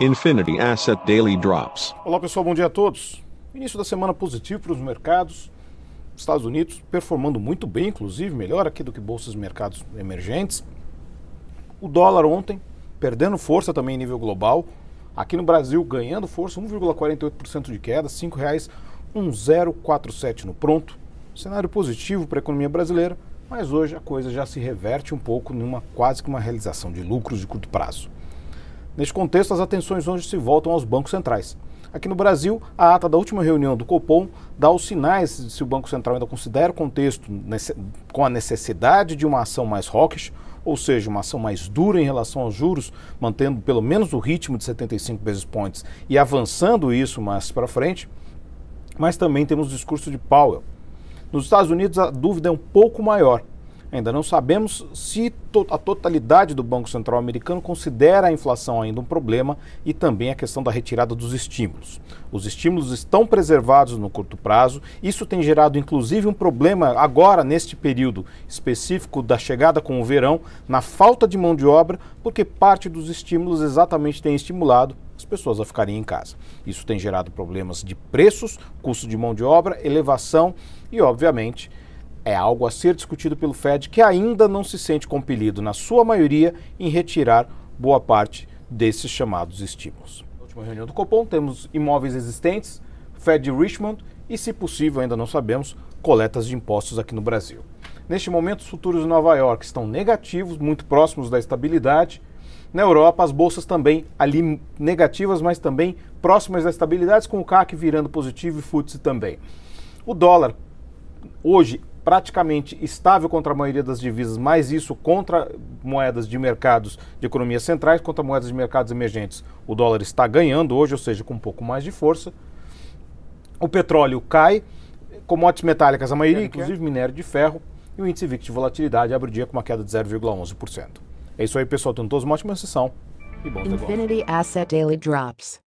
Infinity Asset Daily Drops. Olá pessoal, bom dia a todos. Início da semana positivo para os mercados. Estados Unidos performando muito bem, inclusive, melhor aqui do que bolsas de mercados emergentes. O dólar ontem perdendo força também em nível global. Aqui no Brasil ganhando força, 1,48% de queda, R$ 5,1047 no pronto. Cenário positivo para a economia brasileira, mas hoje a coisa já se reverte um pouco numa quase que uma realização de lucros de curto prazo. Neste contexto, as atenções hoje se voltam aos bancos centrais. Aqui no Brasil, a ata da última reunião do Copom dá os sinais de se o Banco Central ainda considera o contexto com a necessidade de uma ação mais hawkish, ou seja, uma ação mais dura em relação aos juros, mantendo pelo menos o ritmo de 75 basis points e avançando isso mais para frente. Mas também temos o discurso de Powell. Nos Estados Unidos, a dúvida é um pouco maior. Ainda não sabemos se to a totalidade do Banco Central americano considera a inflação ainda um problema e também a questão da retirada dos estímulos. Os estímulos estão preservados no curto prazo, isso tem gerado inclusive um problema agora, neste período específico da chegada com o verão, na falta de mão de obra, porque parte dos estímulos exatamente tem estimulado as pessoas a ficarem em casa. Isso tem gerado problemas de preços, custo de mão de obra, elevação e, obviamente, é algo a ser discutido pelo Fed, que ainda não se sente compelido, na sua maioria, em retirar boa parte desses chamados estímulos. Na última reunião do Copom, temos imóveis existentes, Fed de Richmond e, se possível, ainda não sabemos, coletas de impostos aqui no Brasil. Neste momento, os futuros de Nova York estão negativos, muito próximos da estabilidade. Na Europa, as bolsas também ali negativas, mas também próximas da estabilidade, com o CAC virando positivo e FTSE também. O dólar hoje praticamente estável contra a maioria das divisas, mas isso contra moedas de mercados de economias centrais, contra moedas de mercados emergentes. O dólar está ganhando hoje, ou seja, com um pouco mais de força. O petróleo cai, commodities metálicas, a maioria, inclusive minério de ferro, e o índice VIX de volatilidade abre o dia com uma queda de 0,11%. É isso aí, pessoal. Tenham todos uma ótima sessão e bom Infinity Asset Daily Drops.